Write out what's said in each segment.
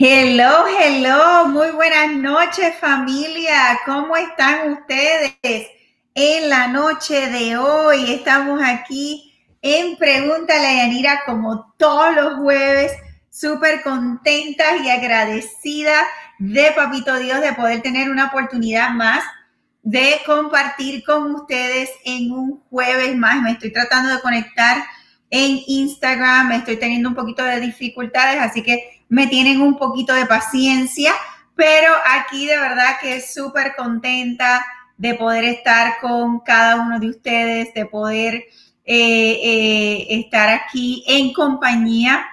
Hello, hello, muy buenas noches familia, ¿cómo están ustedes? En la noche de hoy estamos aquí en Pregúntale a Yanira como todos los jueves, súper contentas y agradecidas de Papito Dios de poder tener una oportunidad más de compartir con ustedes en un jueves más. Me estoy tratando de conectar en Instagram, estoy teniendo un poquito de dificultades, así que me tienen un poquito de paciencia, pero aquí de verdad que súper contenta de poder estar con cada uno de ustedes, de poder eh, eh, estar aquí en compañía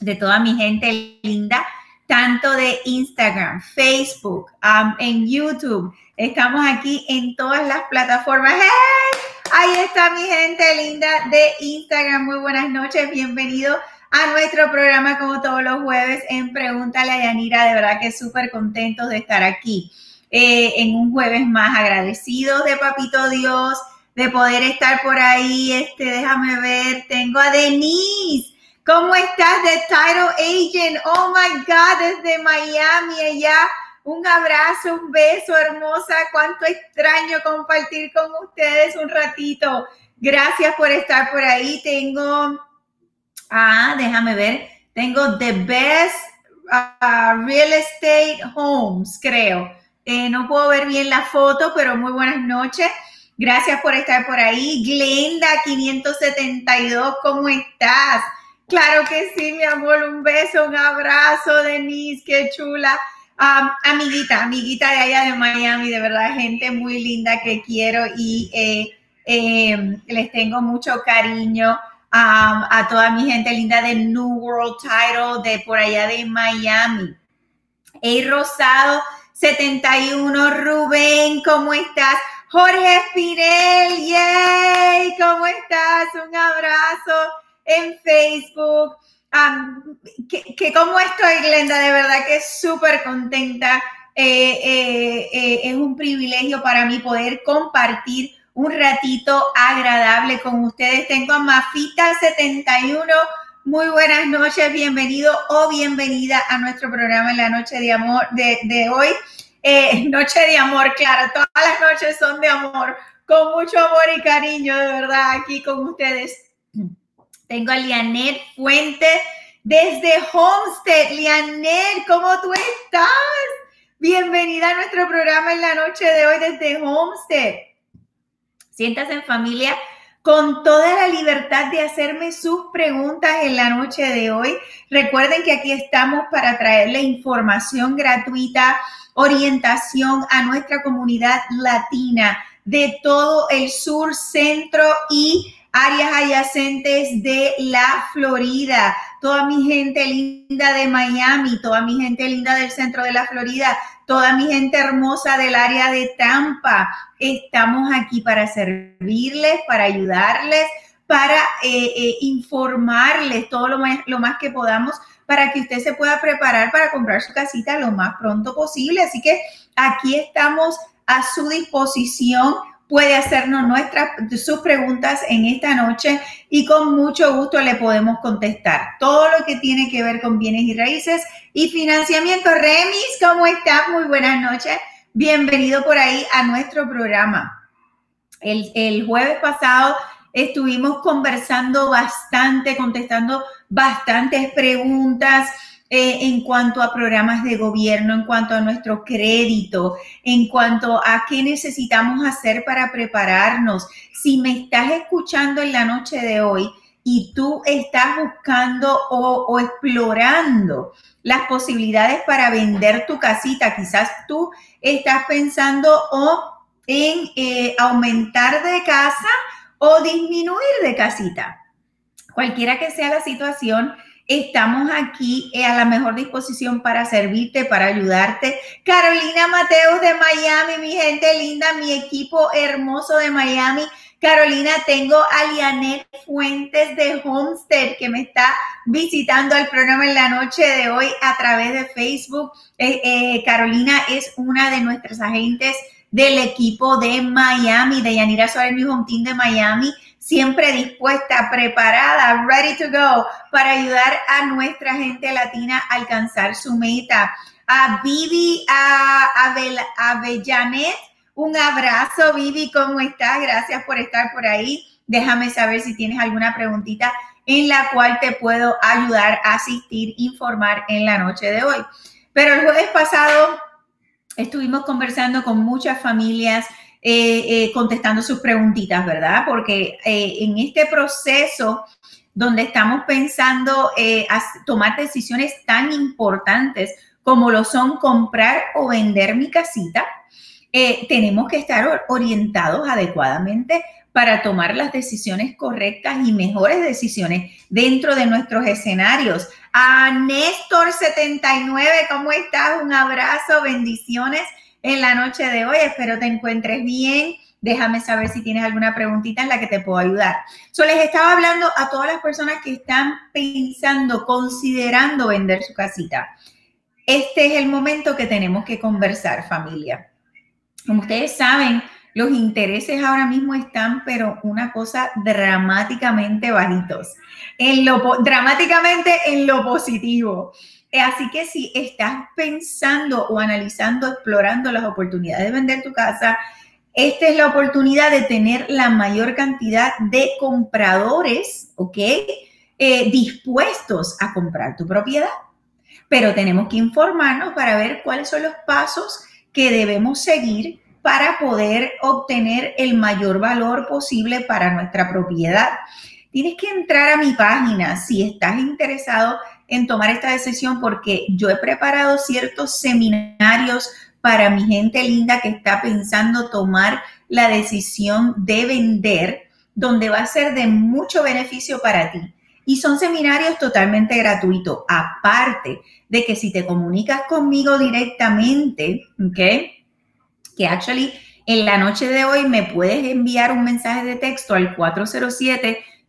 de toda mi gente linda, tanto de Instagram, Facebook, en YouTube. Estamos aquí en todas las plataformas. Ahí está mi gente linda de Instagram. Muy buenas noches, bienvenido a nuestro programa como todos los jueves en Pregúntale a Yanira. De verdad que súper contentos de estar aquí eh, en un jueves más agradecidos de Papito Dios, de poder estar por ahí. Este, déjame ver, tengo a Denise. ¿Cómo estás de Title Agent? Oh my God, desde Miami, allá. Un abrazo, un beso, hermosa. Cuánto extraño compartir con ustedes un ratito. Gracias por estar por ahí. Tengo Ah, déjame ver. Tengo The Best uh, Real Estate Homes, creo. Eh, no puedo ver bien la foto, pero muy buenas noches. Gracias por estar por ahí. Glenda 572, ¿cómo estás? Claro que sí, mi amor. Un beso, un abrazo, Denise, qué chula. Amiguita, amiguita de allá de Miami, de verdad, gente muy linda que quiero y eh, eh, les tengo mucho cariño a toda mi gente linda de New World Title, de por allá de Miami. Hey Rosado 71, Rubén, ¿cómo estás? Jorge Espinel, yay, ¿cómo estás? Un abrazo en Facebook. que, cómo estoy, Glenda, de verdad que súper contenta. Eh, eh, eh, es un privilegio para mí poder compartir un ratito agradable con ustedes. Tengo a Mafita71. Muy buenas noches, bienvenido o bienvenida a nuestro programa en la noche de amor de, hoy. Eh, noche de amor, claro, todas las noches son de amor, con mucho amor y cariño, de verdad, aquí con ustedes. Tengo a Lianet Fuente desde Homestead. Lianet, ¿cómo tú estás? Bienvenida a nuestro programa en la noche de hoy desde Homestead. Siéntase en familia con toda la libertad de hacerme sus preguntas en la noche de hoy. Recuerden que aquí estamos para traerle información gratuita, orientación a nuestra comunidad latina de todo el sur, centro y áreas adyacentes de la Florida. Toda mi gente linda de Miami, toda mi gente linda del centro de la Florida, toda mi gente hermosa del área de Tampa. Estamos aquí para servirles, para ayudarles, para eh, eh, informarles todo lo más, lo más que podamos para que usted se pueda preparar para comprar su casita lo más pronto posible. Así que aquí estamos a su disposición puede hacernos nuestras sus preguntas en esta noche y con mucho gusto le podemos contestar todo lo que tiene que ver con bienes y raíces y financiamiento. Remis, ¿cómo estás? Muy buenas noches. Bienvenido por ahí a nuestro programa. El, el jueves pasado estuvimos conversando bastante, contestando bastantes preguntas eh, en cuanto a programas de gobierno, en cuanto a nuestro crédito, en cuanto a qué necesitamos hacer para prepararnos. Si me estás escuchando en la noche de hoy y tú estás buscando o, explorando las posibilidades para vender tu casita, quizás tú estás pensando o en eh, aumentar de casa o disminuir de casita. Cualquiera que sea la situación, Estamos aquí eh, a la mejor disposición para servirte, para ayudarte. Carolina Mateos de Miami, mi gente linda, mi equipo hermoso de Miami. Carolina, tengo a Lianet Fuentes de Homestead que me está visitando al programa en la noche de hoy a través de Facebook. Eh, eh, Carolina es una de nuestras agentes del equipo de Miami, de Yanira Suárez, mi home de Miami siempre dispuesta, preparada, ready to go para ayudar a nuestra gente latina a alcanzar su meta. A Vivi, a, Avellanet, un abrazo, Vivi, ¿cómo estás? Gracias por estar por ahí. Déjame saber si tienes alguna preguntita en la cual te puedo ayudar asistir, informar en la noche de hoy. Pero el jueves pasado estuvimos conversando con muchas familias, eh, eh, contestando sus preguntitas, ¿verdad? Porque eh, en este proceso donde estamos pensando tomar decisiones tan importantes como lo son comprar o vender mi casita, tenemos que estar orientados adecuadamente para tomar las decisiones correctas y mejores decisiones dentro de nuestros escenarios. A Néstor79, ¿cómo estás? Un abrazo, bendiciones en la noche de hoy. Espero te encuentres bien. Déjame saber si tienes alguna preguntita en la que te puedo ayudar. So, les estaba hablando a todas las personas que están pensando, considerando vender su casita. Este es el momento que tenemos que conversar, familia. Como ustedes saben, los intereses ahora mismo están, pero una cosa dramáticamente bajitos. En lo, dramáticamente en lo positivo. Así que si estás pensando o analizando, explorando las oportunidades de vender tu casa, esta es la oportunidad de tener la mayor cantidad de compradores, ¿ok? Eh, dispuestos a comprar tu propiedad. Pero tenemos que informarnos para ver cuáles son los pasos que debemos seguir para poder obtener el mayor valor posible para nuestra propiedad. Tienes que entrar a mi página si estás interesado en tomar esta decisión porque yo he preparado ciertos seminarios para mi gente linda que está pensando tomar la decisión de vender, donde va a ser de mucho beneficio para ti. Y son seminarios totalmente gratuitos, aparte de que si te comunicas conmigo directamente, ¿ok? que actually en la noche de hoy me puedes enviar un mensaje de texto al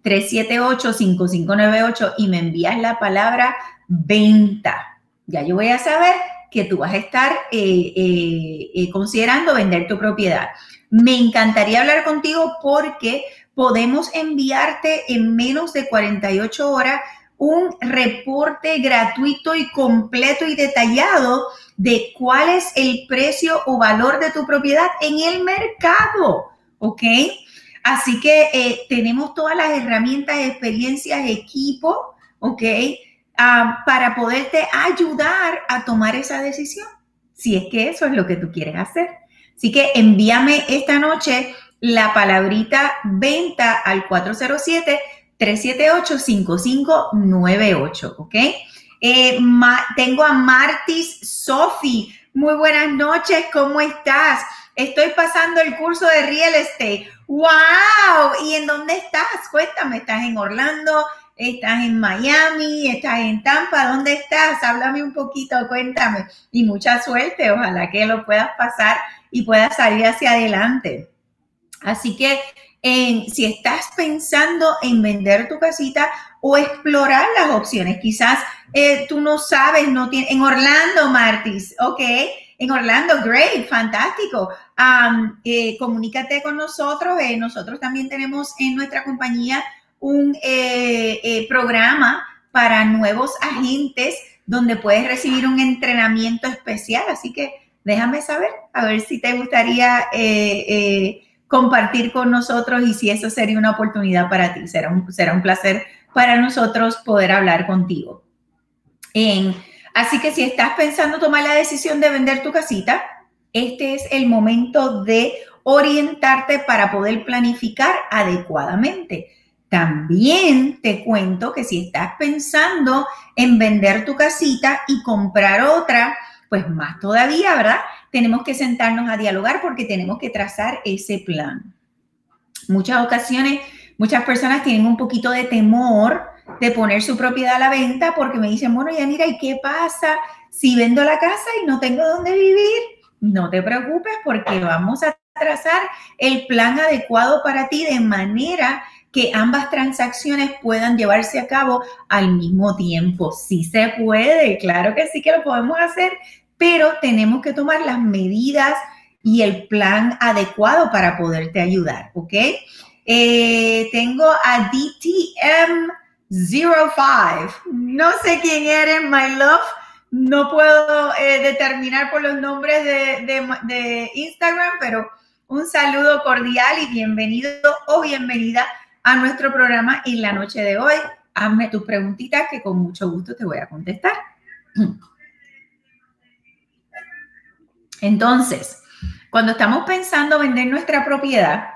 407-378-5598 y me envías la palabra venta. Ya yo voy a saber que tú vas a estar eh, eh, eh, considerando vender tu propiedad. Me encantaría hablar contigo porque podemos enviarte en menos de 48 horas un reporte gratuito y completo y detallado de cuál es el precio o valor de tu propiedad en el mercado, ¿ok? Así que eh, tenemos todas las herramientas, experiencias, equipo, ¿ok? Ah, para poderte ayudar a tomar esa decisión, si es que eso es lo que tú quieres hacer. Así que envíame esta noche la palabrita venta al 407 378-5598, ¿ok? Eh, tengo a Martis Sofi. Muy buenas noches, ¿cómo estás? Estoy pasando el curso de real estate. ¡Wow! ¿Y en dónde estás? Cuéntame, ¿estás en Orlando? ¿Estás en Miami? ¿Estás en Tampa? ¿Dónde estás? Háblame un poquito, cuéntame. Y mucha suerte, ojalá que lo puedas pasar y puedas salir hacia adelante. Así que si estás pensando en vender tu casita o explorar las opciones. Quizás eh, tú no sabes, no tienes, en Orlando, Martis, ok, en Orlando, great, fantástico. Eh, comunícate con nosotros. Eh, nosotros también tenemos en nuestra compañía un programa para nuevos agentes donde puedes recibir un entrenamiento especial. Así que déjame saber, a ver si te gustaría compartir con nosotros y si eso sería una oportunidad para ti. Será un, será un placer para nosotros poder hablar contigo. Así que si estás pensando tomar la decisión de vender tu casita, este es el momento de orientarte para poder planificar adecuadamente. También te cuento que si estás pensando en vender tu casita y comprar otra, pues más todavía, ¿verdad? tenemos que sentarnos a dialogar porque tenemos que trazar ese plan. Muchas ocasiones, muchas personas tienen un poquito de temor de poner su propiedad a la venta porque me dicen, bueno, ya mira, ¿y qué pasa si vendo la casa y no tengo dónde vivir? No te preocupes porque vamos a trazar el plan adecuado para ti de manera que ambas transacciones puedan llevarse a cabo al mismo tiempo. Sí se puede, claro que sí que lo podemos hacer pero tenemos que tomar las medidas y el plan adecuado para poderte ayudar, ¿ok? Eh, tengo a DTM05. No sé quién eres, my love. No puedo eh, determinar por los nombres de, Instagram, pero un saludo cordial y bienvenido o bienvenida a nuestro programa en la noche de hoy. Hazme tus preguntitas que con mucho gusto te voy a contestar. Entonces, cuando estamos pensando vender nuestra propiedad,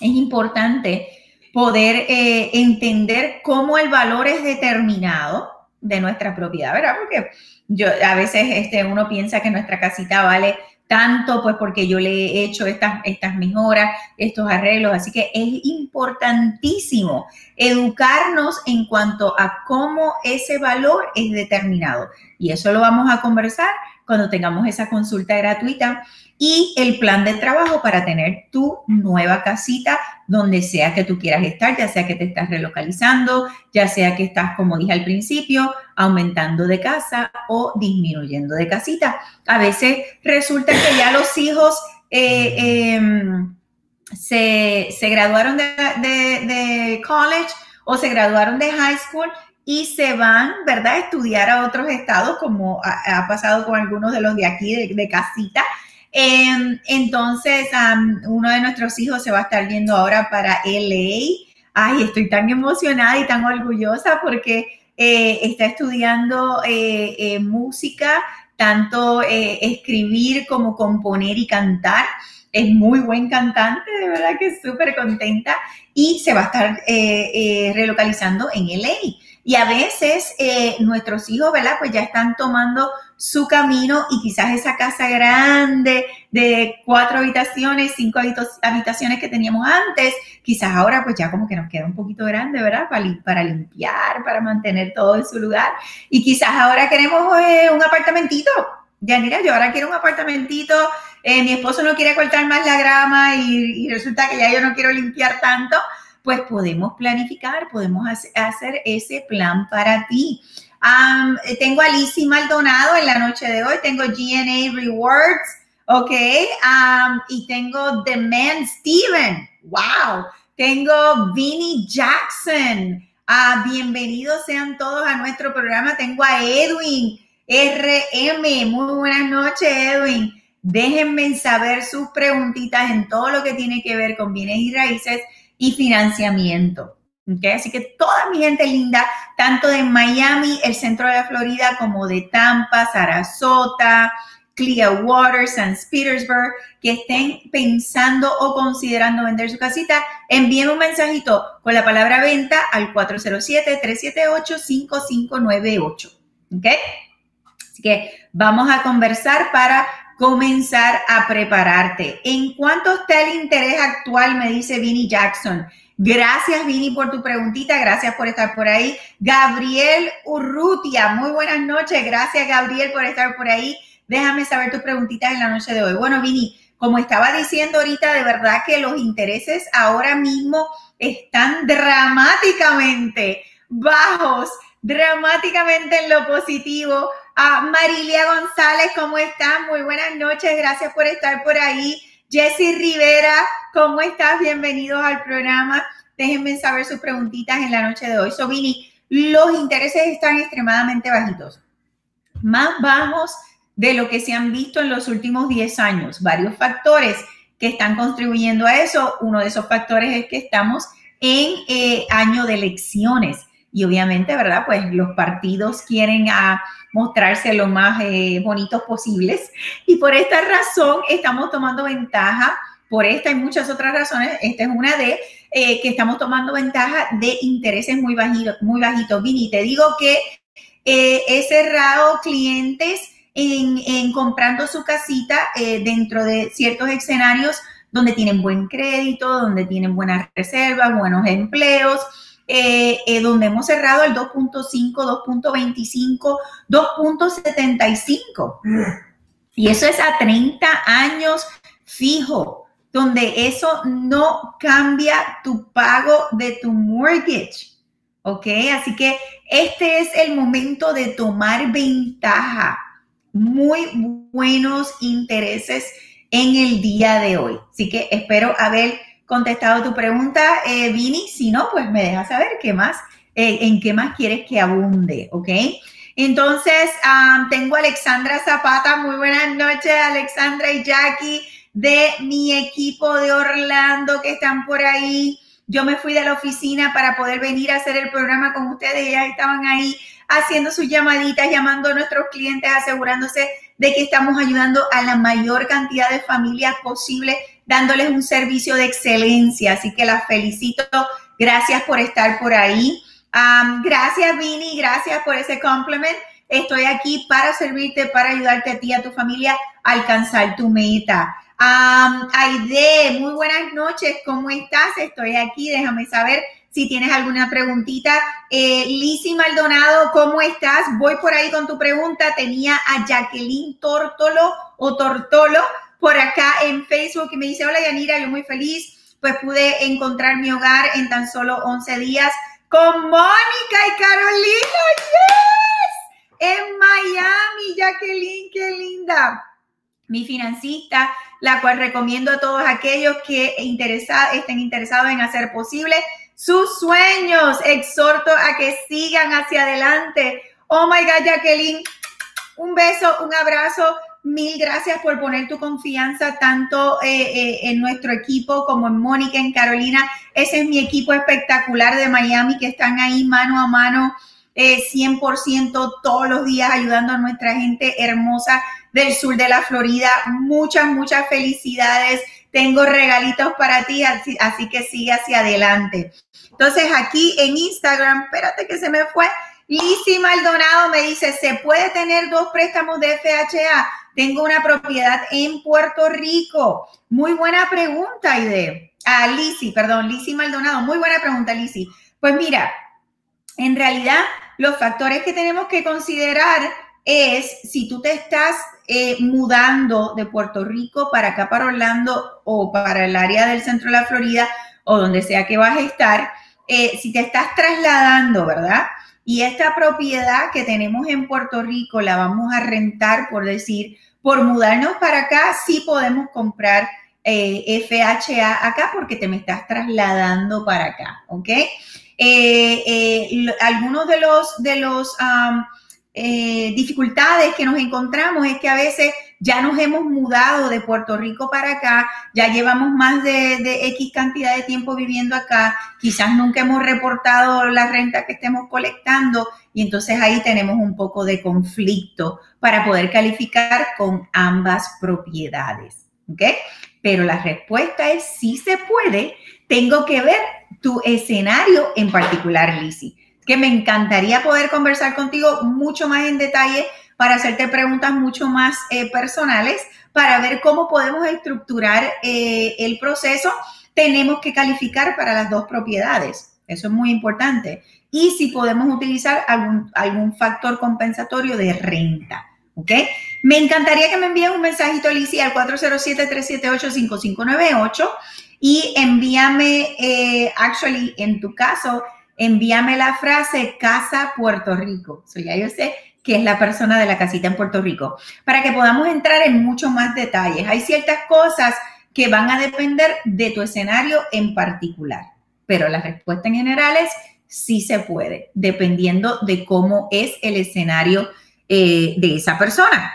es importante poder eh, entender cómo el valor es determinado de nuestra propiedad, ¿verdad? Porque yo a veces este, uno piensa que nuestra casita vale tanto, pues porque yo le he hecho estas, estas mejoras, estos arreglos. Así que es importantísimo educarnos en cuanto a cómo ese valor es determinado. Y eso lo vamos a conversar cuando tengamos esa consulta gratuita y el plan de trabajo para tener tu nueva casita donde sea que tú quieras estar, ya sea que te estás relocalizando, ya sea que estás, como dije al principio, aumentando de casa o disminuyendo de casita. A veces resulta que ya los hijos eh, em, se, graduaron de, de college o se graduaron de high school y se van, ¿verdad?, a estudiar a otros estados, como ha, pasado con algunos de los de aquí, de, casita. Em, entonces, uno de nuestros hijos se va a estar yendo ahora para LA. Ay, estoy tan emocionada y tan orgullosa porque eh, está estudiando eh, eh, música, tanto escribir como componer y cantar es muy buen cantante, de verdad que súper contenta y se va a estar relocalizando en LA. Y a veces eh, nuestros hijos, ¿verdad? Pues ya están tomando su camino y quizás esa casa grande de cuatro habitaciones, cinco habitaciones que teníamos antes, quizás ahora pues ya como que nos queda un poquito grande, ¿verdad? Para, limpiar, para mantener todo en su lugar. Y quizás ahora queremos eh, un apartamentito. Ya mira, yo ahora quiero un apartamentito, eh, mi esposo no quiere cortar más la grama y resulta que ya yo no quiero limpiar tanto pues podemos planificar, podemos hacer ese plan para ti. tengo a Lizzie Maldonado en la noche de hoy, tengo GNA Rewards, ok, y tengo The Man Steven, wow, tengo Vinnie Jackson, ah, bienvenidos sean todos a nuestro programa, tengo a Edwin RM, muy buenas noches Edwin. Déjenme saber sus preguntitas en todo lo que tiene que ver con bienes y raíces y financiamiento. ¿okay? Así que toda mi gente linda, tanto de Miami, el centro de la Florida, como de Tampa, Sarasota, Clearwater, San Petersburg, que estén pensando o considerando vender su casita, envíen un mensajito con la palabra venta al 407-378-5598. ¿Ok? Así que vamos a conversar para comenzar a prepararte. ¿En cuánto está el interés actual? Me dice Vinnie Jackson. Gracias, Vini, por tu preguntita. Gracias por estar por ahí. Gabriel Urrutia, muy buenas noches. Gracias, Gabriel, por estar por ahí. Déjame saber tus preguntitas en la noche de hoy. Bueno, Vini, como estaba diciendo ahorita, de verdad que los intereses ahora mismo están dramáticamente bajos, dramáticamente en lo positivo. A Marilia González, ¿cómo estás? Muy buenas noches, gracias por estar por ahí. Jessy Rivera, ¿cómo estás? Bienvenidos al programa. Déjenme saber sus preguntitas en la noche de hoy. Sobini, los intereses están extremadamente bajitos, más bajos de lo que se han visto en los últimos 10 años. Varios factores que están contribuyendo a eso. Uno de esos factores es que estamos en eh, año de elecciones y obviamente, ¿verdad? Pues los partidos quieren a mostrarse lo más eh, bonitos posibles. Y por esta razón estamos tomando ventaja, por esta y muchas otras razones, esta es una de eh, que estamos tomando ventaja de intereses muy bajitos, muy bajitos. Vini, te digo que eh, he cerrado clientes en, en comprando su casita dentro de ciertos escenarios donde tienen buen crédito, donde tienen buenas reservas, buenos empleos eh, eh, donde hemos cerrado el 2.5, 2.25, 2.75. Y eso es a 30 años fijo, donde eso no cambia tu pago de tu mortgage. ¿Ok? Así que este es el momento de tomar ventaja. Muy buenos intereses en el día de hoy. Así que espero haber contestado tu pregunta, eh, Vini. Si no, pues me dejas saber qué más, eh, en qué más quieres que abunde, ¿ok? Entonces, tengo a Alexandra Zapata. Muy buenas noches, Alexandra y Jackie, de mi equipo de Orlando que están por ahí. Yo me fui de la oficina para poder venir a hacer el programa con ustedes. Ellas estaban ahí haciendo sus llamaditas, llamando a nuestros clientes, asegurándose de que estamos ayudando a la mayor cantidad de familias posible, dándoles un servicio de excelencia. Así que las felicito. Gracias por estar por ahí. gracias, Vini. Gracias por ese compliment. Estoy aquí para servirte, para ayudarte a ti y a tu familia a alcanzar tu meta. Aide, muy buenas noches. ¿Cómo estás? Estoy aquí. Déjame saber si tienes alguna preguntita. Eh, Maldonado, ¿cómo estás? Voy por ahí con tu pregunta. Tenía a Jacqueline Tortolo o Tortolo por acá en Facebook y me dice, hola Yanira, yo muy feliz, pues pude encontrar mi hogar en tan solo 11 días con Mónica y Carolina. ¡Yes! En Miami, Jacqueline, qué linda. Mi financista, la cual recomiendo a todos aquellos que estén interesados en hacer posible sus sueños. Exhorto a que sigan hacia adelante. Oh my God, Jacqueline, un beso, un abrazo. Mil gracias por poner tu confianza tanto eh, eh, en nuestro equipo como en Mónica, en Carolina. Ese es mi equipo espectacular de Miami que están ahí mano a mano, 100% eh, todos los días ayudando a nuestra gente hermosa del sur de la Florida. Muchas, muchas felicidades tengo regalitos para ti, así, que sigue hacia adelante. Entonces aquí en Instagram, espérate que se me fue, Lizzy Maldonado me dice, ¿se puede tener dos préstamos de FHA? Tengo una propiedad en Puerto Rico. Muy buena pregunta, Ide. Ah, Lizzy, perdón, Lizzy Maldonado. Muy buena pregunta, Lizzy. Pues mira, en realidad los factores que tenemos que considerar es si tú te estás eh, mudando de Puerto Rico para acá, para Orlando o para el área del centro de la Florida o donde sea que vas a estar, eh, si te estás trasladando, ¿verdad? Y esta propiedad que tenemos en Puerto Rico la vamos a rentar, por decir, por mudarnos para acá, sí podemos comprar eh, FHA acá porque te me estás trasladando para acá, ¿ok? algunos de los, de los eh, dificultades que nos encontramos es que a veces ya nos hemos mudado de Puerto Rico para acá, ya llevamos más de, X cantidad de tiempo viviendo acá, quizás nunca hemos reportado la renta que estemos colectando y entonces ahí tenemos un poco de conflicto para poder calificar con ambas propiedades. ¿Ok? Pero la respuesta es sí se puede. Tengo que ver tu escenario en particular, Lizzie que me encantaría poder conversar contigo mucho más en detalle para hacerte preguntas mucho más eh, personales, para ver cómo podemos estructurar eh, el proceso. Tenemos que calificar para las dos propiedades. Eso es muy importante. Y si podemos utilizar algún, algún factor compensatorio de renta. ¿Ok? Me encantaría que me envíes un mensajito, Alicia, al 407-378-5598 y envíame, eh, actually, en tu caso, envíame la frase Casa Puerto Rico. So, ya yo sé que es la persona de la casita en Puerto Rico, para que podamos entrar en mucho más detalles. Hay ciertas cosas que van a depender de tu escenario en particular, pero la respuesta en general es sí se puede, dependiendo de cómo es el escenario eh, de esa persona.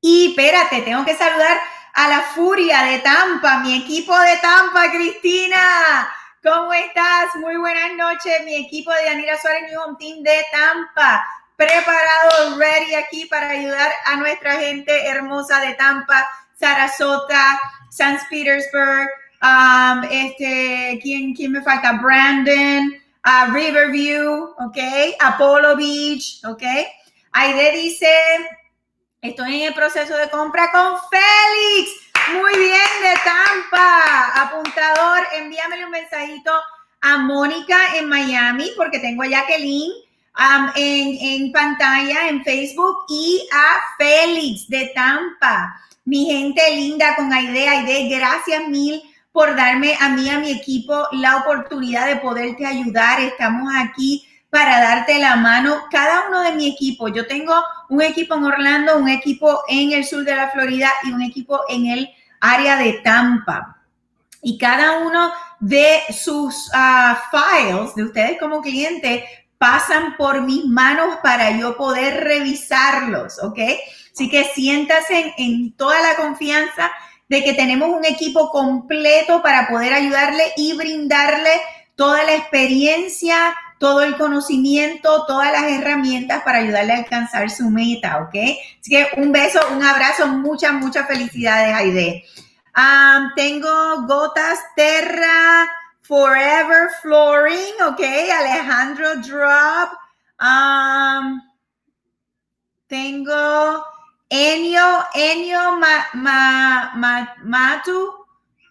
Y espérate, tengo que saludar a la furia de Tampa, mi equipo de Tampa, Cristina. ¿Cómo estás? Muy buenas noches, mi equipo de Anira Suárez New Home Team de Tampa. Preparado, ready aquí para ayudar a nuestra gente hermosa de Tampa, Sarasota, San Petersburg, um, este, ¿quién, ¿quién me falta? Brandon, uh, Riverview, ¿ok? Apollo Beach, ¿ok? Aide dice, estoy en el proceso de compra con Félix. Muy bien, de Tampa. Apuntador, envíamele un mensajito a Mónica en Miami, porque tengo a Jacqueline en, pantalla en Facebook y a Félix de Tampa. Mi gente linda con Aide, Aide, gracias mil por darme a mí, a mi equipo, la oportunidad de poderte ayudar. Estamos aquí para darte la mano. Cada uno de mi equipo, yo tengo un equipo en Orlando, un equipo en el sur de la Florida y un equipo en el área de Tampa. y cada uno de sus ah, files de ustedes como cliente pasan por mis manos para yo poder revisarlos, ¿ok? Así que siéntase en, toda la confianza de que tenemos un equipo completo para poder ayudarle y brindarle toda la experiencia, todo el conocimiento, todas las herramientas para ayudarle a alcanzar su meta, ¿ok? Así que un beso, un abrazo, muchas, muchas felicidades, Aide. Um, tengo Gotas Terra Forever Flooring, ok. Alejandro Drop. Um, tengo Enio, Enio ma, Matu.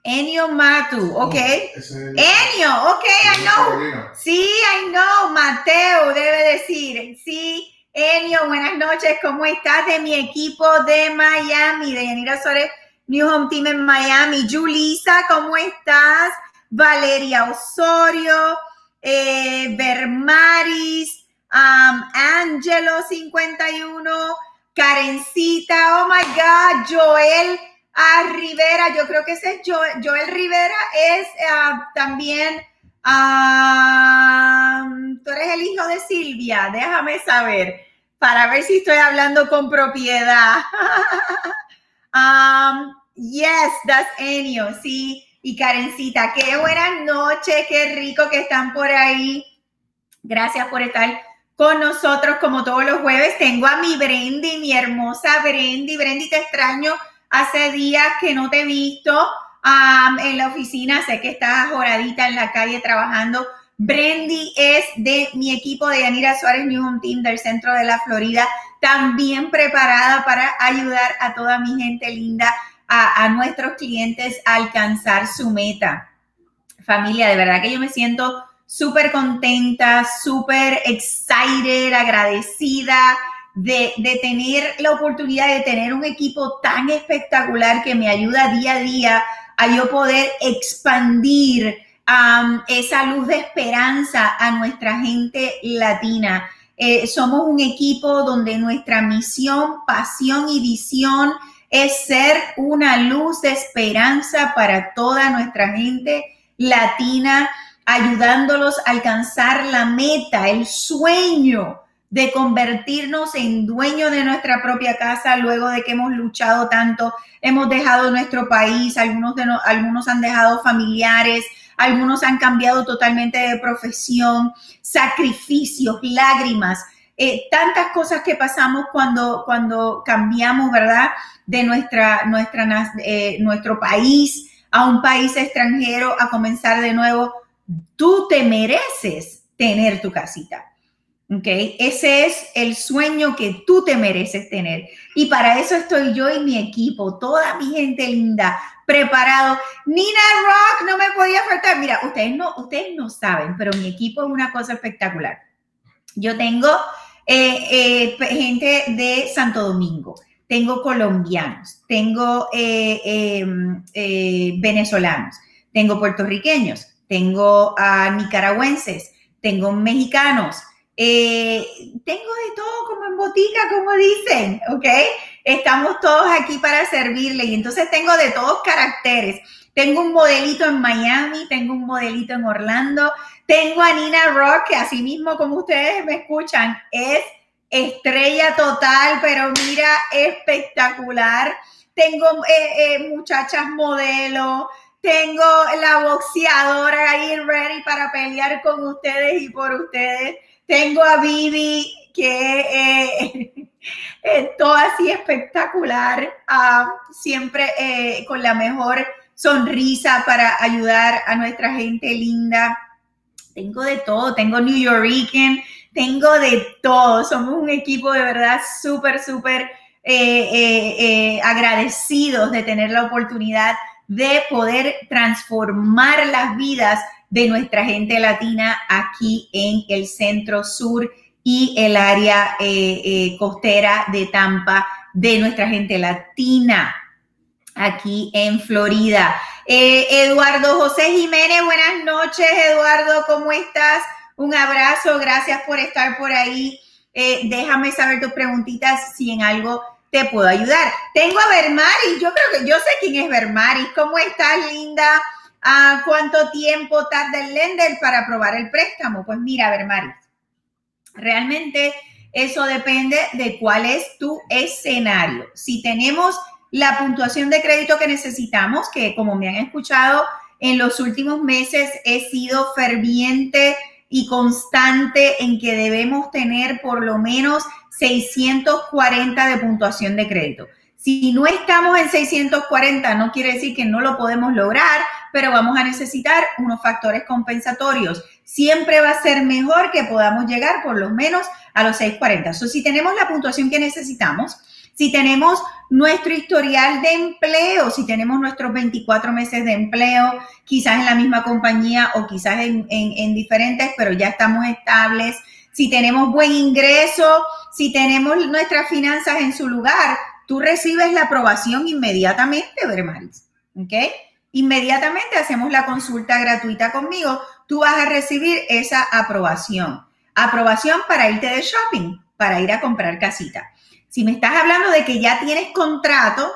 Enio Matu, ok. Enio, ok, I know. Sí, I know. Mateo debe decir. Sí, Enio, buenas noches. ¿Cómo estás de mi equipo de Miami, de Yanira Sores? New Home Team en Miami. Julisa, ¿cómo estás? Valeria Osorio, eh, Bermaris, um, Angelo 51, Karencita, oh my God, Joel Rivera, yo creo que ese es Joel, Rivera, es ah, también, ah, tú eres el hijo de Silvia, déjame saber, para ver si estoy hablando con propiedad. Um, yes, that's Enio, sí. Y Karencita, qué buenas noches, qué rico que están por ahí. Gracias por estar con nosotros como todos los jueves. Tengo a mi Brendy, mi hermosa Brendy. Brendy, te extraño. Hace días que no te he visto um, en la oficina. Sé que estás joradita en la calle trabajando. Brendy es de mi equipo de Yanira Suárez New Home Team del centro de la Florida, también preparada para ayudar a toda mi gente linda, a, nuestros clientes alcanzar su meta. Familia, de verdad que yo me siento súper contenta, súper excited, agradecida de, de, tener la oportunidad de tener un equipo tan espectacular que me ayuda día a día a yo poder expandir esa luz de esperanza a nuestra gente latina. Eh, somos un equipo donde nuestra misión, pasión y visión es ser una luz de esperanza para toda nuestra gente latina, ayudándolos a alcanzar la meta, el sueño de convertirnos en dueño de nuestra propia casa luego de que hemos luchado tanto, hemos dejado nuestro país, algunos, de algunos han dejado familiares, algunos han cambiado totalmente de profesión, sacrificios, lágrimas, eh, tantas cosas que pasamos cuando, cuando cambiamos, ¿verdad? De nuestra, nuestra, eh, nuestro país a un país extranjero a comenzar de nuevo. Tú te mereces tener tu casita. ¿Ok? Ese es el sueño que tú te mereces tener. Y para eso estoy yo y mi equipo, toda mi gente linda, preparado. Nina Rock, no me podía faltar. Mira, ustedes no, ustedes no saben, pero mi equipo es una cosa espectacular. Yo tengo eh, eh, gente de Santo Domingo, tengo colombianos, tengo eh, em, venezolanos, tengo puertorriqueños, tengo nicaragüenses, tengo mexicanos, tengo de todo como en botica, como dicen, ¿ok? Estamos todos aquí para servirle y entonces tengo de todos caracteres. Tengo un modelito en Miami, tengo un modelito en Orlando, tengo a Nina Rock, que así mismo como ustedes me escuchan, es estrella total, pero mira, espectacular. Tengo eh, eh, muchachas modelo, tengo la boxeadora ahí ready para pelear con ustedes y por ustedes. Tengo a Vivi, que eh, es todo así espectacular, ah, siempre con la mejor sonrisa para ayudar a nuestra gente linda tengo de todo, tengo New Yorkian, tengo de todo. Somos un equipo de verdad súper, súper eh, eh, eh, agradecidos de tener la oportunidad de poder transformar las vidas de nuestra gente latina aquí en el centro sur y el área costera de Tampa de nuestra gente latina aquí en Florida. Eh, Eduardo José Jiménez, buenas noches, Eduardo, ¿cómo estás? Un abrazo, gracias por estar por ahí. Eh, déjame saber tus preguntitas si en algo te puedo ayudar. Tengo a Bermaris, yo creo que yo sé quién es Bermaris. ¿Cómo estás, linda? ¿A cuánto tiempo tarda el lender para aprobar el préstamo? Pues mira, Mari, realmente eso depende de cuál es tu escenario. Si tenemos la puntuación de crédito que necesitamos, que como me han escuchado en los últimos meses, he sido ferviente y constante en que debemos tener por lo menos 640 de puntuación de crédito. Si no estamos en 640, no quiere decir que no lo podemos lograr, pero vamos a necesitar unos factores compensatorios. Siempre va a ser mejor que podamos llegar por lo menos a los 640. So, si tenemos la puntuación que necesitamos, si tenemos nuestro historial de empleo, si tenemos nuestros 24 meses de empleo, quizás en la misma compañía o quizás en, en diferentes, pero ya estamos estables, si tenemos buen ingreso, si tenemos nuestras finanzas en su lugar, tú recibes la aprobación inmediatamente, Vermaris. ¿Ok? Inmediatamente hacemos la consulta gratuita conmigo, tú vas a recibir esa aprobación. Aprobación para irte de shopping, para ir a comprar casita. Si me estás hablando de que ya tienes contrato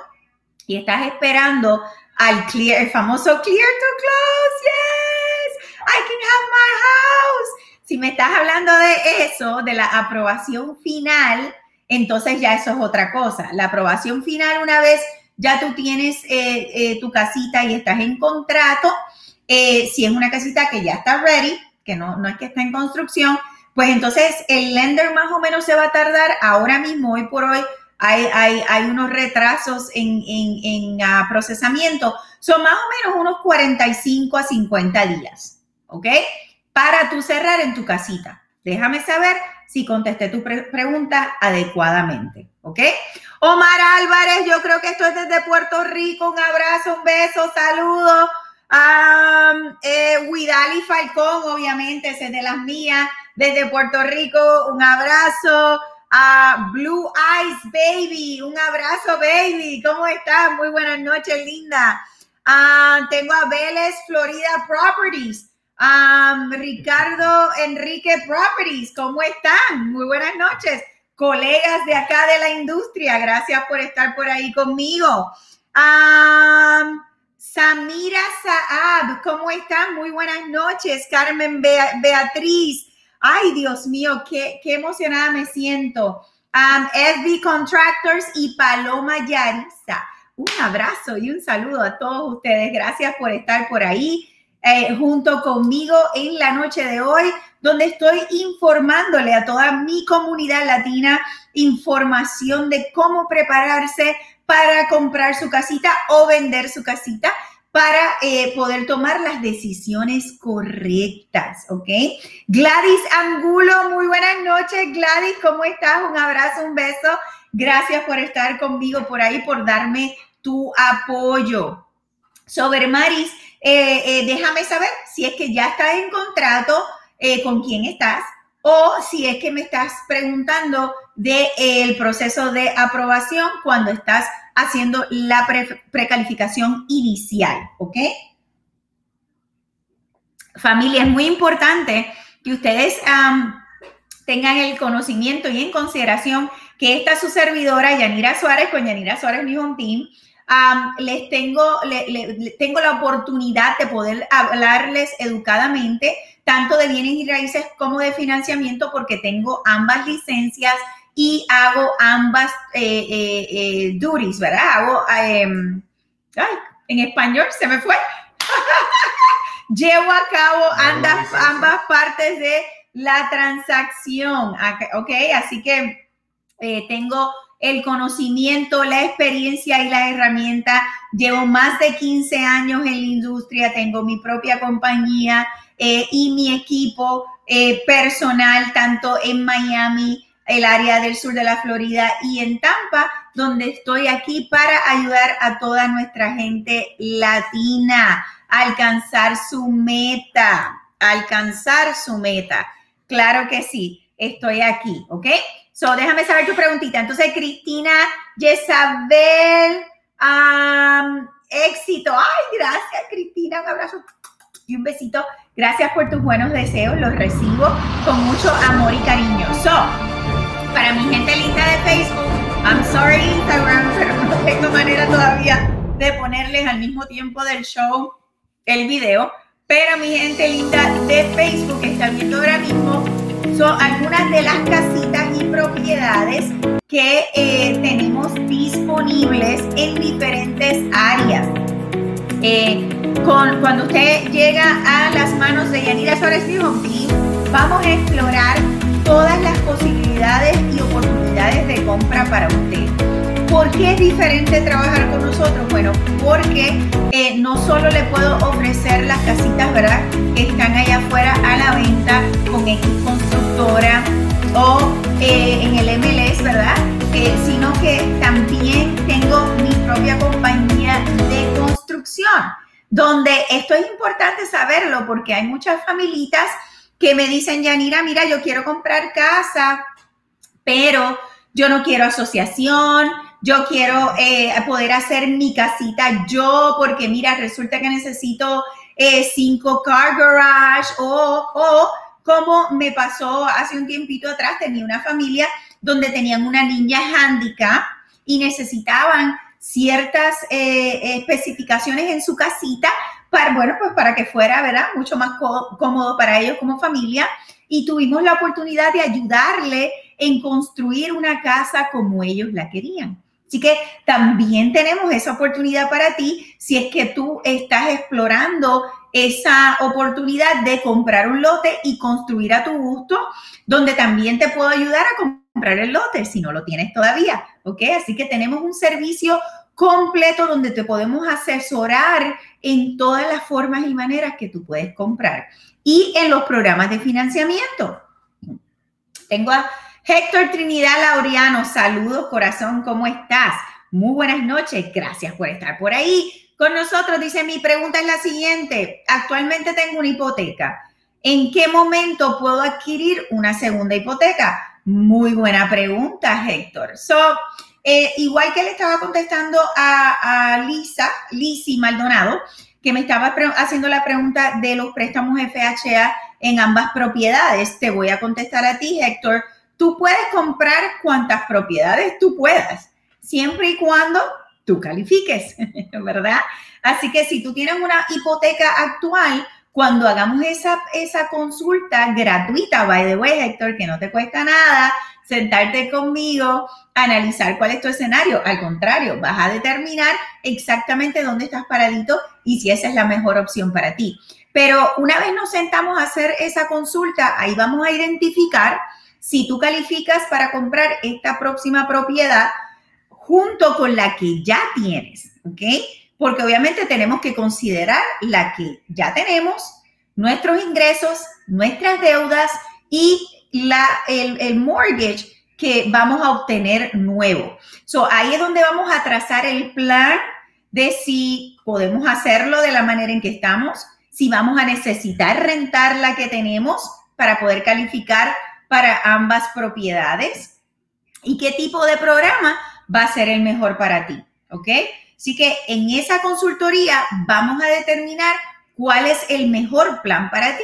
y estás esperando al clear, famoso clear to close, yes, I can have my house. Si me estás hablando de eso, de la aprobación final, entonces ya eso es otra cosa. La aprobación final, una vez ya tú tienes eh, eh, tu casita y estás en contrato, eh, si es una casita que ya está ready, que no, no es que está en construcción, pues entonces el lender más o menos se va a tardar ahora mismo, hoy por hoy, hay, hay, unos retrasos en, en, ah, procesamiento, son más o menos unos 45 a 50 días, ¿ok? Para tú cerrar en tu casita. Déjame saber si contesté tu pregunta adecuadamente, ¿ok? Omar Álvarez, yo creo que esto es desde Puerto Rico. Un abrazo, un beso, saludos. Um, eh, Widali Falcón, obviamente, es de las mías, desde Puerto Rico. Un abrazo. a Blue Eyes Baby, un abrazo, baby. ¿Cómo estás? Muy buenas noches, linda. Ah, tengo a Vélez, Florida Properties. Um, Ricardo Enrique Properties, ¿cómo están? Muy buenas noches colegas de acá de la industria. Gracias por estar por ahí conmigo. Samira Saab, ¿cómo están? Muy buenas noches. Carmen Beatriz. Ay, Dios mío, qué, qué emocionada me siento. FB Contractors y Paloma Yarisa. Un abrazo y un saludo a todos ustedes. Gracias por estar por ahí eh, junto conmigo en la noche de hoy donde estoy informándole a toda mi comunidad latina información de cómo prepararse para comprar su casita o vender su casita para eh, poder tomar las decisiones correctas, ¿ok? Gladys Angulo, muy buenas noches, Gladys, ¿cómo estás? Un abrazo, un beso. Gracias por estar conmigo por ahí, por darme tu apoyo. Sobre Maris, eh, eh, déjame saber si es que ya estás en contrato con quién estás o si es que me estás preguntando del el proceso de aprobación cuando estás haciendo la precalificación inicial, ¿ok? Familia, es muy importante que ustedes tengan el conocimiento y en consideración que esta su servidora, Yanira Suárez, con Yanira Suárez Mi Home Team, les tengo, tengo la oportunidad de poder hablarles educadamente tanto de bienes y raíces como de financiamiento porque tengo ambas licencias y hago ambas eh, eh, eh duties, ¿verdad? Hago, em, ay, en español se me fue. Llevo a cabo ambas, ambas partes de la transacción, ¿ok? Así que eh, tengo el conocimiento, la experiencia y la herramienta. Llevo más de 15 años en la industria, tengo mi propia compañía eh, y mi equipo eh, personal, tanto en Miami, el área del sur de la Florida y en Tampa, donde estoy aquí para ayudar a toda nuestra gente latina a alcanzar su meta, alcanzar su meta. Claro que sí, estoy aquí, ¿ok? So, déjame saber tu preguntita. Entonces, Cristina, Jezabel, éxito. Ay, gracias, Cristina. Un abrazo y un besito. Gracias por tus buenos deseos. Los recibo con mucho amor y cariño. So, para mi gente linda de Facebook, I'm sorry Instagram, pero no tengo manera todavía de ponerles al mismo tiempo del show el video, pero mi gente linda de Facebook que está viendo ahora mismo son algunas de las casitas y propiedades que eh, tenemos disponibles en diferentes áreas. Eh, con, cuando usted llega a las manos de Yanira Suárez Team, vamos a explorar todas las posibilidades y oportunidades de compra para usted. ¿Por qué es diferente trabajar con nosotros? Bueno, porque eh, no solo le puedo ofrecer las casitas, ¿verdad? Que están allá afuera a la venta con X constructora o eh, en el MLS, ¿verdad? Eh, sino que también tengo mi propia compañía de construcción, donde esto es importante saberlo porque hay muchas familitas que me dicen, Yanira, mira, yo quiero comprar casa, pero yo no quiero asociación, yo quiero eh, poder hacer mi casita yo, porque mira, resulta que necesito eh, cinco car garage o, o como me pasó hace un tiempito atrás, tenía una familia donde tenían una niña handicap y necesitaban ciertas eh, especificaciones en su casita para, bueno, pues para que fuera, ¿verdad? Mucho más cómodo para ellos como familia. Y tuvimos la oportunidad de ayudarle en construir una casa como ellos la querían. Así que también tenemos esa oportunidad para ti si es que tú estás explorando esa oportunidad de comprar un lote y construir a tu gusto, donde también te puedo ayudar a comprar el lote si no lo tienes todavía, ¿ok? Así que tenemos un servicio completo donde te podemos asesorar en todas las formas y maneras que tú puedes comprar y en los programas de financiamiento. Tengo a Héctor Trinidad Laureano, saludos corazón, ¿cómo estás? Muy buenas noches, gracias por estar por ahí con nosotros. Dice, mi pregunta es la siguiente, actualmente tengo una hipoteca. ¿En qué momento puedo adquirir una segunda hipoteca? Muy buena pregunta, Héctor. So, eh, igual que le estaba contestando a, a Lisa, Lisi Maldonado, que me estaba haciendo la pregunta de los préstamos FHA en ambas propiedades, te voy a contestar a ti, Héctor Tú puedes comprar cuantas propiedades tú puedas, siempre y cuando tú califiques, ¿verdad? Así que si tú tienes una hipoteca actual, cuando hagamos esa, esa consulta gratuita, by the way, Héctor, que no te cuesta nada, sentarte conmigo, analizar cuál es tu escenario. Al contrario, vas a determinar exactamente dónde estás paradito y si esa es la mejor opción para ti. Pero una vez nos sentamos a hacer esa consulta, ahí vamos a identificar si tú calificas para comprar esta próxima propiedad junto con la que ya tienes, ¿ok? Porque obviamente tenemos que considerar la que ya tenemos, nuestros ingresos, nuestras deudas y la, el, mortgage que vamos a obtener nuevo. So, ahí es donde vamos a trazar el plan de si podemos hacerlo de la manera en que estamos, si vamos a necesitar rentar la que tenemos para poder calificar para ambas propiedades y qué tipo de programa va a ser el mejor para ti, ¿ok? Así que en esa consultoría vamos a determinar cuál es el mejor plan para ti.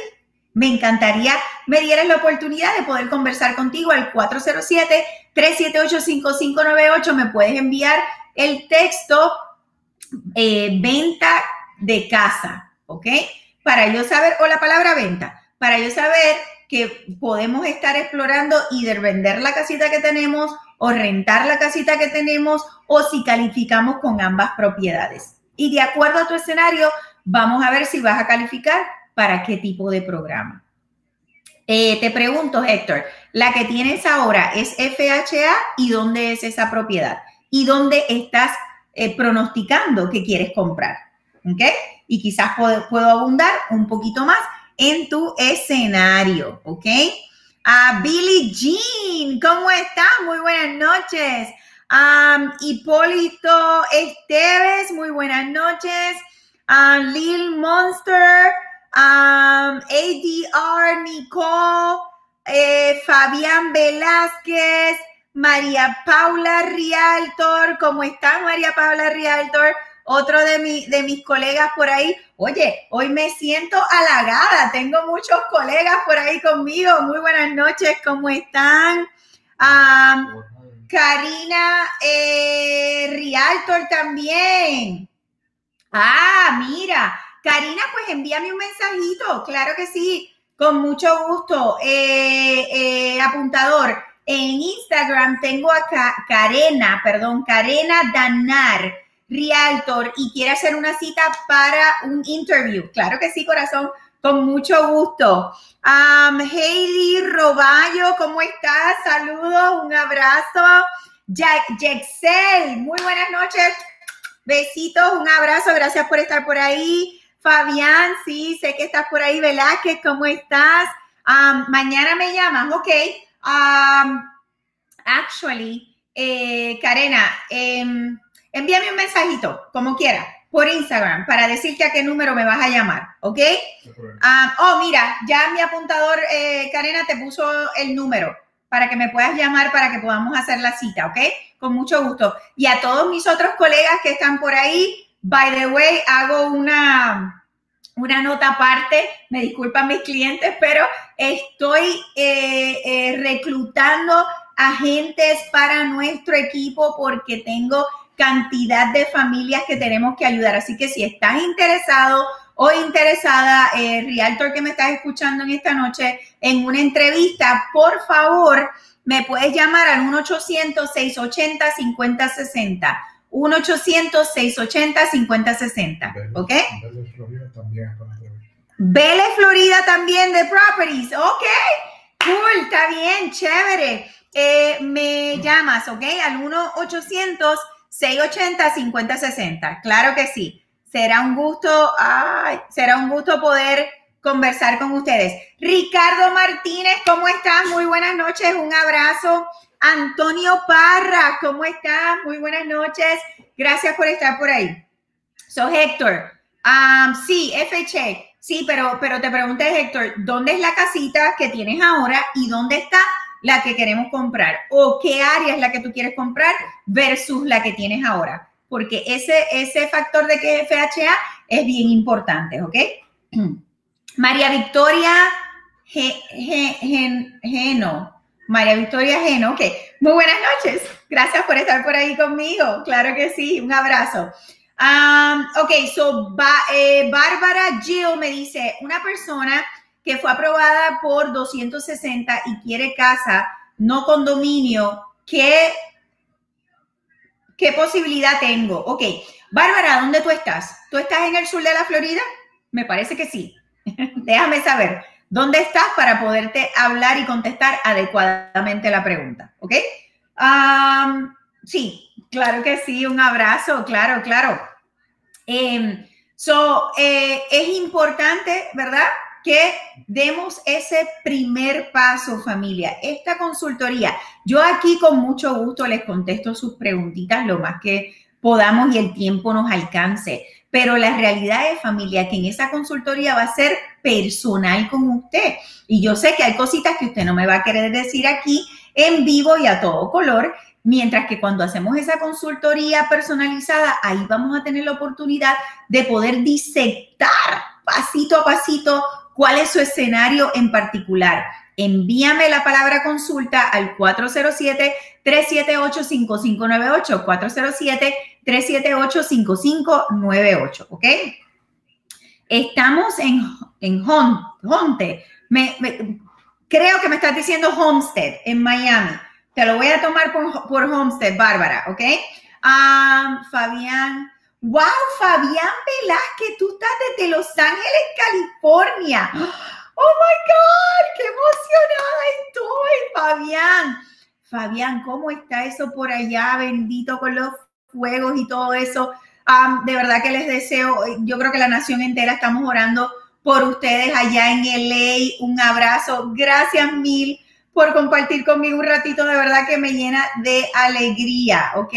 Me encantaría me dieras la oportunidad de poder conversar contigo al 407-378-5598. Me puedes enviar el texto eh, venta de casa, ¿ok? Para yo saber, o la palabra venta, para yo saber que podemos estar explorando y de vender la casita que tenemos o rentar la casita que tenemos o si calificamos con ambas propiedades. Y de acuerdo a tu escenario, vamos a ver si vas a calificar para qué tipo de programa. Eh, te pregunto, Héctor, la que tienes ahora es FHA y dónde es esa propiedad y dónde estás eh, pronosticando que quieres comprar. ¿Ok? Y quizás puedo, abundar un poquito más en tu escenario, ¿ok? A Billie Jean, ¿cómo estás? Muy buenas noches. Um, Hipólito Esteves, muy buenas noches. Lil Monster, ADR Nicole, eh, Fabián Velázquez, María Paula Rialtor, ¿cómo estás María Paula Rialtor? otro de, de mis colegas por ahí, oye, hoy me siento halagada, tengo muchos colegas por ahí conmigo, muy buenas noches, ¿cómo están? Karina eh, Rialtor también. Ah, mira, Karina, pues envíame un mensajito, claro que sí, con mucho gusto. Eh, eh, apuntador, en Instagram tengo acá Karena, perdón, Karena Danar, Realtor, y quiere hacer una cita para un interview. Claro que sí, corazón, con mucho gusto. Um, Roballo, ¿cómo estás? Saludos, un abrazo. Jexel, muy buenas noches. Besitos, un abrazo, gracias por estar por ahí. Fabián, sí, sé que estás por ahí. Velázquez, ¿cómo estás? Um, mañana me llamas, ok. Um, actually, eh, Karena, em, envíame un mensajito, como quiera, por Instagram, para decirte a qué número me vas a llamar, ¿ok? Um, oh, mira, ya mi apuntador, eh, Karena, te puso el número para que me puedas llamar para que podamos hacer la cita, ¿ok? Con mucho gusto. Y a todos mis otros colegas que están por ahí, by the way, hago una, una nota aparte, me disculpan mis clientes, pero estoy eh, eh, reclutando agentes para nuestro equipo porque tengo cantidad de familias que tenemos que ayudar. Así que si estás interesado o interesada, eh, Realtor que me estás escuchando en esta noche, en una entrevista, por favor, me puedes llamar al 1-800-680-5060. 1-800-680-5060. ¿Ok? Vélez, Florida también de Properties. Ok. Cool, está bien, chévere. Eh, me llamas, ¿ok? Al 1-800-680-5060. Claro que sí. Será un gusto, ay, será un gusto poder conversar con ustedes. Ricardo Martínez, ¿cómo estás? Muy buenas noches, un abrazo. Antonio Parra, ¿cómo estás? Muy buenas noches. Gracias por estar por ahí. So, Héctor, um, sí, FH, sí, pero, pero te pregunté, Héctor, ¿dónde es la casita que tienes ahora y dónde está la que queremos comprar? ¿O qué área es la que tú quieres comprar versus la que tienes ahora? porque ese, ese factor de que es FHA es bien importante, ¿ok? María Victoria Geno. María Victoria Geno, ok. Muy buenas noches. Gracias por estar por ahí conmigo. Claro que sí. Un abrazo. Um, ok, so eh, Bárbara Jill me dice, una persona que fue aprobada por 260 y quiere casa, no condominio, ¿qué ¿Qué posibilidad tengo? Ok, Bárbara, ¿dónde tú estás? ¿Tú estás en el sur de la Florida? Me parece que sí. Déjame saber dónde estás para poderte hablar y contestar adecuadamente la pregunta. ¿Ok? sí, claro que sí. Un abrazo, claro, claro. Em, so, eh, es importante, ¿verdad? que demos ese primer paso, familia. Esta consultoría, yo aquí con mucho gusto les contesto sus preguntitas lo más que podamos y el tiempo nos alcance. Pero la realidad es, familia, que en esa consultoría va a ser personal con usted. Y yo sé que hay cositas que usted no me va a querer decir aquí en vivo y a todo color, mientras que cuando hacemos esa consultoría personalizada, ahí vamos a tener la oportunidad de poder disectar pasito a pasito cuál es su escenario en particular. Envíame la palabra consulta al 407-378-5598, 407-378-5598, ¿ok? Estamos en, en Honte. creo que me estás diciendo Homestead en Miami. Te lo voy a tomar por, Homestead, Bárbara, ¿ok? Ah, Fabián Wow, Fabián Velázquez, tú estás desde Los Ángeles, California. Oh my God, qué emocionada estoy, Fabián. Fabián, ¿cómo está eso por allá? Bendito con los fuegos y todo eso. de verdad que les deseo, yo creo que la nación entera estamos orando por ustedes allá en LA. Un abrazo. Gracias mil por compartir conmigo un ratito. De verdad que me llena de alegría, ¿ok?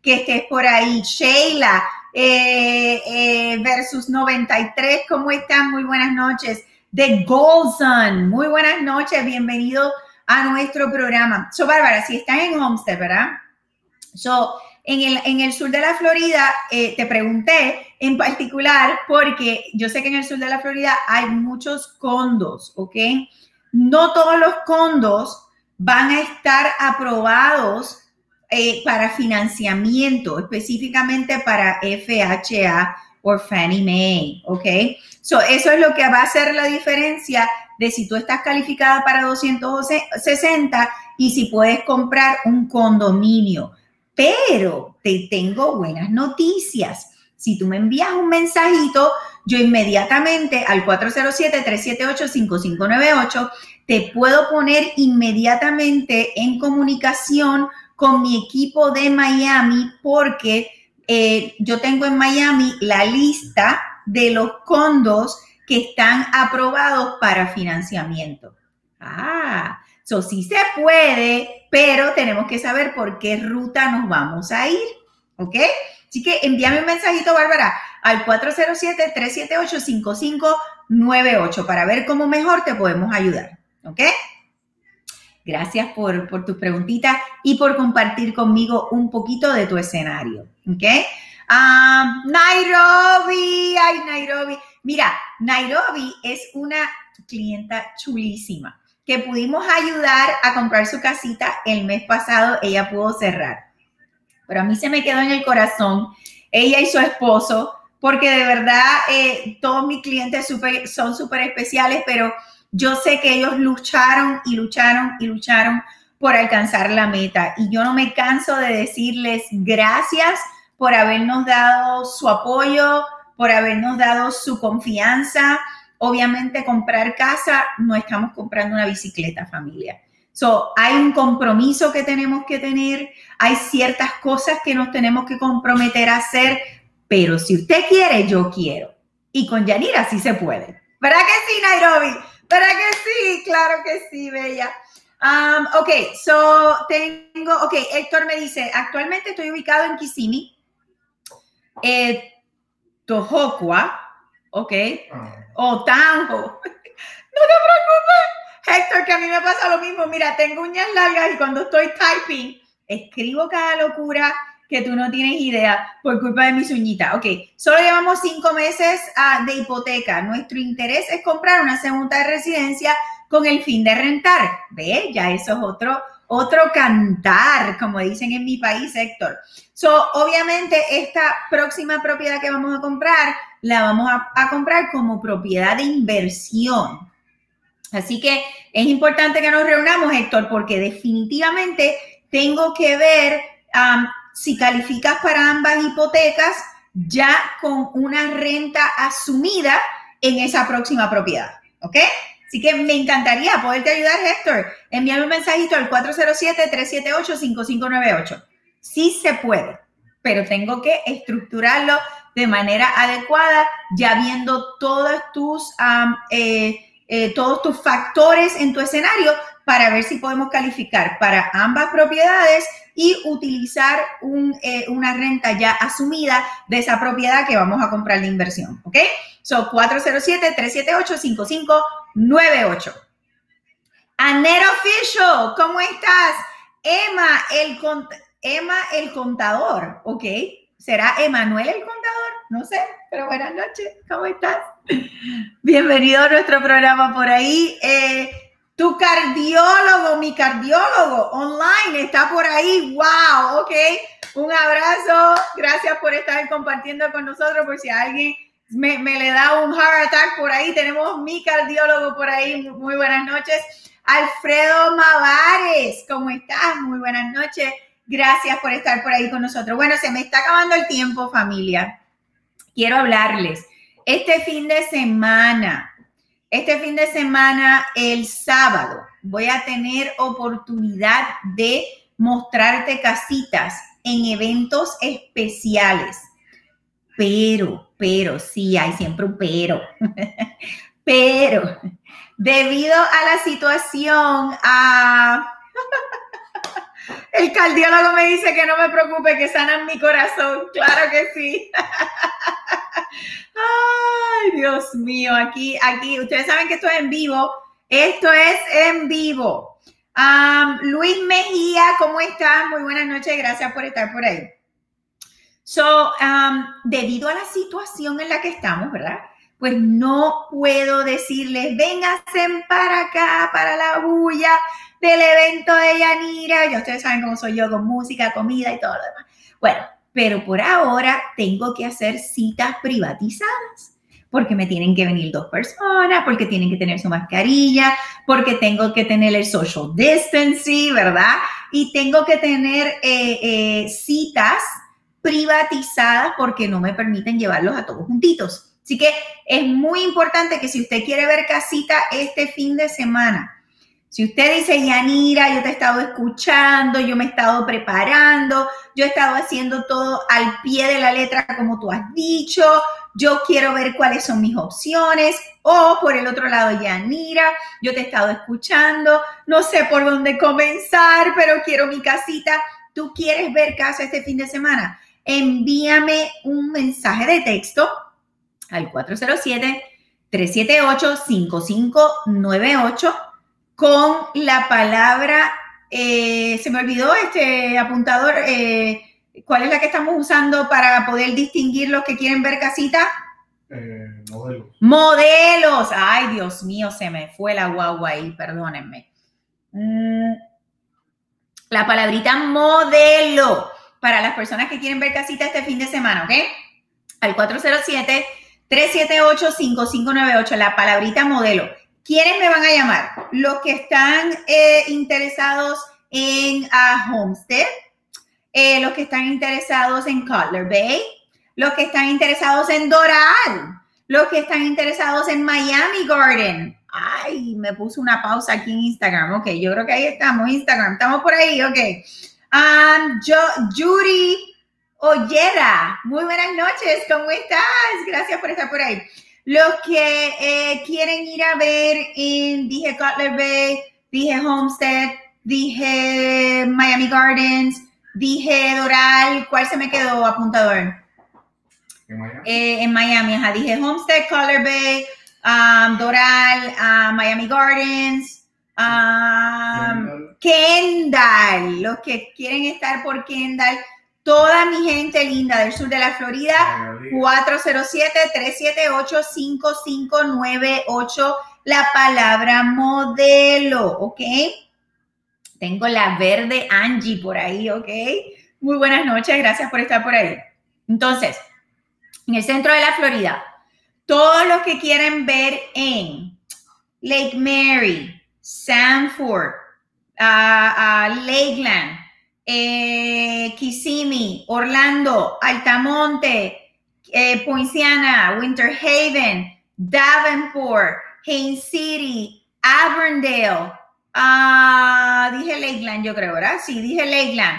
Que estés por ahí. Sheila, eh, eh, versus 93. ¿Cómo están? Muy buenas noches. The Golson. Muy buenas noches. Bienvenido a nuestro programa. So, Bárbara, si estás en Homestead, ¿verdad? So, en el, en el sur de la Florida, eh, te pregunté en particular porque yo sé que en el sur de la Florida hay muchos condos, ¿ok? No todos los condos van a estar aprobados eh, para financiamiento, específicamente para FHA o Fannie Mae, ¿ok? So, eso es lo que va a hacer la diferencia de si tú estás calificada para 260 y si puedes comprar un condominio. Pero te tengo buenas noticias. Si tú me envías un mensajito, yo inmediatamente al 407-378-5598 te puedo poner inmediatamente en comunicación con mi equipo de Miami porque eh, yo tengo en Miami la lista de los condos que están aprobados para financiamiento. Ah, eso sí se puede, pero tenemos que saber por qué ruta nos vamos a ir, ¿ok? Así que envíame un mensajito, Bárbara, al 407-378-5598 para ver cómo mejor te podemos ayudar, ¿ok? Gracias por, por tus preguntitas y por compartir conmigo un poquito de tu escenario, ¿ok? Ah, Nairobi, ay Nairobi. Mira, Nairobi es una clienta chulísima que pudimos ayudar a comprar su casita el mes pasado. Ella pudo cerrar. Pero a mí se me quedó en el corazón ella y su esposo, porque de verdad eh, todos mis clientes son súper especiales, pero yo sé que ellos lucharon y lucharon y lucharon por alcanzar la meta. Y yo no me canso de decirles gracias por habernos dado su apoyo, por habernos dado su confianza. Obviamente comprar casa, no estamos comprando una bicicleta familia. So, hay un compromiso que tenemos que tener, hay ciertas cosas que nos tenemos que comprometer a hacer, pero si usted quiere, yo quiero. Y con Yanira sí se puede. ¿Verdad que sí, Nairobi? ¿Verdad que sí? Claro que sí, Bella. Um, ok, so tengo, ok, Héctor me dice, actualmente estoy ubicado en Kissimmee, eh, Tohoqua, ok, o Tanjo. no te preocupes, Héctor, que a mí me pasa lo mismo. Mira, tengo uñas largas y cuando estoy typing, escribo cada locura que tú no tienes idea por culpa de mis uñitas. Ok, solo llevamos cinco meses ah, de hipoteca. Nuestro interés es comprar una segunda residencia con el fin de rentar. ¿Ve? Eso es otro, otro cantar, como dicen en mi país, Héctor. So, obviamente, esta próxima propiedad que vamos a comprar, la vamos a, comprar como propiedad de inversión. Así que es importante que nos reunamos, Héctor, porque definitivamente tengo que ver si calificas para ambas hipotecas ya con una renta asumida en esa próxima propiedad. ¿Ok? Así que me encantaría poderte ayudar, Héctor. Envíame un mensajito al 407-378-5598. Sí se puede, pero tengo que estructurarlo de manera adecuada, ya viendo todos tus, eh, eh, todos tus factores en tu escenario para ver si podemos calificar para ambas propiedades y utilizar eh, una renta ya asumida de esa propiedad que vamos a comprar de inversión. ¿Ok? So 407-378-5598. Aner Official, ¿cómo estás? Emma el, Emma el contador, ¿ok? ¿Será Emanuel el contador? No sé, pero buenas noches, ¿cómo estás? Bienvenido a nuestro programa por ahí. Eh, tu cardiólogo, mi cardiólogo online está por ahí. ¡Wow! Ok. Un abrazo. Gracias por estar compartiendo con nosotros. Por si alguien me, le da un heart attack por ahí, tenemos mi cardiólogo por ahí. Muy buenas noches. Alfredo Mavares, ¿cómo estás? Muy buenas noches. Gracias por estar por ahí con nosotros. Bueno, se me está acabando el tiempo, familia. Quiero hablarles. Este fin de semana este fin de semana, el sábado, voy a tener oportunidad de mostrarte casitas en eventos especiales. Pero, pero, sí, hay siempre un pero. pero, debido a la situación. El cardiólogo me dice que no me preocupe, que sanan mi corazón. Claro que sí. Ay, Dios mío, aquí, aquí, ustedes saben que esto es en vivo. Esto es en vivo. Luis Mejía, ¿cómo estás? Muy buenas noches, gracias por estar por ahí. So, debido a la situación en la que estamos, ¿verdad? Pues no puedo decirles, vénganse para acá, para la bulla del evento de Yanira. Ya ustedes saben cómo soy yo con música, comida y todo lo demás. Bueno, pero por ahora tengo que hacer citas privatizadas porque me tienen que venir dos personas, porque tienen que tener su mascarilla, porque tengo que tener el social distancing, ¿verdad? Y tengo que tener eh, eh, citas privatizadas porque no me permiten llevarlos a todos juntitos. Así que es muy importante que si usted quiere ver casita este fin de semana, si usted dice, Yanira, yo te he estado escuchando, yo me he estado preparando, yo he estado haciendo todo al pie de la letra como tú has dicho, yo quiero ver cuáles son mis opciones, o por el otro lado, Yanira, yo te he estado escuchando, no sé por dónde comenzar, pero quiero mi casita. ¿Tú quieres ver casa este fin de semana? Envíame un mensaje de texto al 407 378 5598 con la palabra, eh, se me olvidó este apuntador, eh, ¿cuál es la que estamos usando para poder distinguir los que quieren ver casita? Eh, modelos. Modelos. Ay, Dios mío, se me fue la guagua ahí, perdónenme. Mm, la palabrita modelo para las personas que quieren ver casita este fin de semana, ¿ok? Al 407-378-5598, la palabrita modelo. ¿Quiénes me van a llamar? Los que están eh, interesados en uh, Homestead, eh, los que están interesados en Cutler Bay, los que están interesados en Doral, los que están interesados en Miami Garden. Ay, me puse una pausa aquí en Instagram. Ok, yo creo que ahí estamos, Instagram. Estamos por ahí, ok. Um, yo, Judy Ollera, muy buenas noches, ¿cómo estás? Gracias por estar por ahí. Los que eh, quieren ir a ver en, dije Cutler Bay, dije Homestead, dije Miami Gardens, dije Doral, ¿cuál se me quedó apuntador? ¿En Miami? Eh, en Miami, ajá, dije Homestead, Cutler Bay, um, Doral, uh, Miami Gardens, um, Kendall, los que quieren estar por Kendall toda mi gente linda del sur de la Florida, 407-378-5598, la palabra modelo, ¿ok? Tengo la verde Angie por ahí, ¿ok? Muy buenas noches, gracias por estar por ahí. Entonces, en el centro de la Florida, todos los que quieren ver en Lake Mary, Sanford, uh, uh, Lakeland, eh, Kissimmee, Orlando, Altamonte, eh, Poinciana, Winter Haven, Davenport, Haines City, Avondale, ah, dije Lakeland, yo creo, ¿verdad? Sí, dije Lakeland.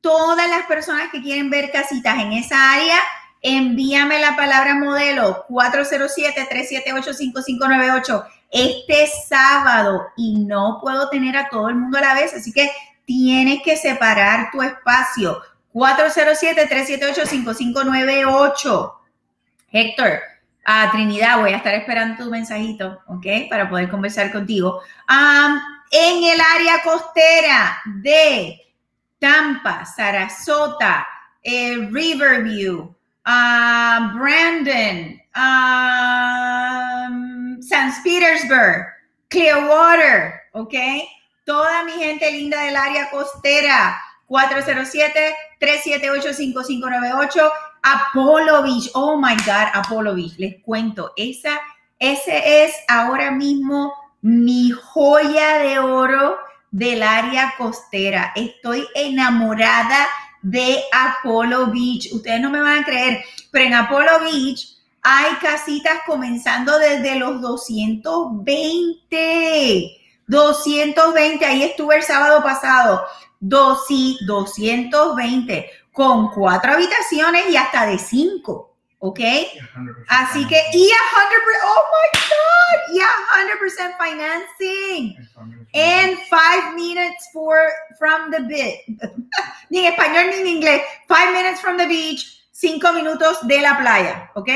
Todas las personas que quieren ver casitas en esa área, envíame la palabra modelo 407-378-5598 este sábado y no puedo tener a todo el mundo a la vez, así que tienes que separar tu espacio. 407-378-5598. Héctor, a Trinidad, voy a estar esperando tu mensajito, ¿ok? Para poder conversar contigo. en el área costera de Tampa, Sarasota, eh, Riverview, Brandon, San Petersburg, Clearwater, ¿ok? Toda mi gente linda del área costera. 407-378-5598. Apollo Beach. Oh my God, Apollo Beach. Les cuento, esa, ese es ahora mismo mi joya de oro del área costera. Estoy enamorada de Apollo Beach. Ustedes no me van a creer, pero en Apollo Beach hay casitas comenzando desde los 220 220, ahí estuve el sábado pasado. Dos, sí, 220, con cuatro habitaciones y hasta de cinco. ¿Ok? Así que, y a 100%, oh my God, y a 100% financing. And five minutes for, from the beach. ni en español ni en inglés. Five minutes from the beach, cinco minutos de la playa. ¿Ok?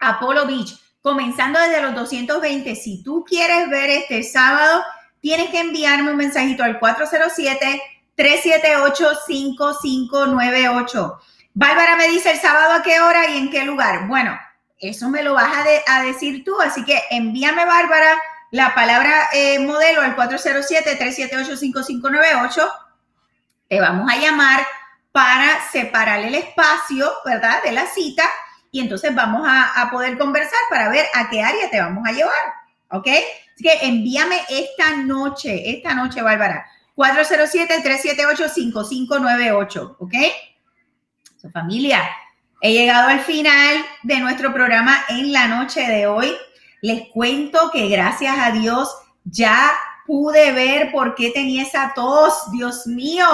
Apollo Beach comenzando desde los 220. Si tú quieres ver este sábado, tienes que enviarme un mensajito al 407-378-5598. Bárbara me dice el sábado a qué hora y en qué lugar. Bueno, eso me lo vas a, decir tú, así que envíame, Bárbara, la palabra eh, modelo al 407-378-5598. Te vamos a llamar para separar el espacio, ¿verdad? De la cita y entonces vamos a, a poder conversar para ver a qué área te vamos a llevar, ¿ok? Así que envíame esta noche, esta noche, Bárbara, 407-378-5598, ¿ok? Su familia, he llegado al final de nuestro programa en la noche de hoy. Les cuento que gracias a Dios ya pude ver por qué tenía esa tos, Dios mío,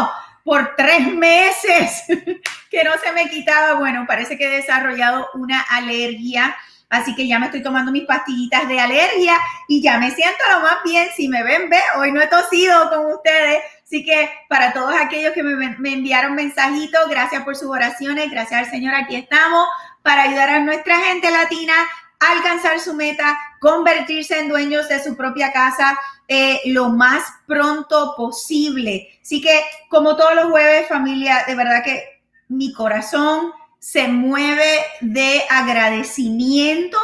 por tres meses que no se me quitaba. Bueno, parece que he desarrollado una alergia Así que ya me estoy tomando mis pastillitas de alergia y ya me siento lo más bien. Si me ven, ve, hoy no he tosido con ustedes. Así que para todos aquellos que me, me enviaron mensajitos, gracias por sus oraciones, gracias al Señor, aquí estamos para ayudar a nuestra gente latina a alcanzar su meta, convertirse en dueños de su propia casa lo más pronto posible. Así que como todos los jueves, familia, de verdad que mi corazón se mueve de agradecimiento.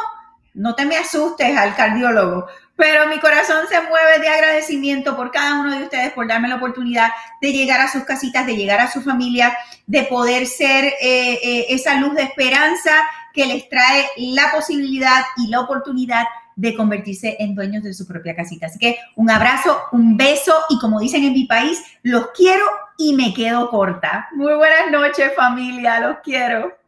No te me asustes al cardiólogo, pero mi corazón se mueve de agradecimiento por cada uno de ustedes, por darme la oportunidad de llegar a sus casitas, de llegar a su familia, de poder ser eh, eh, esa luz de esperanza que les trae la posibilidad y la oportunidad de convertirse en dueños de su propia casita. Así que un abrazo, un beso y como dicen en mi país, los quiero y me quedo corta. Muy buenas noches familia, los quiero.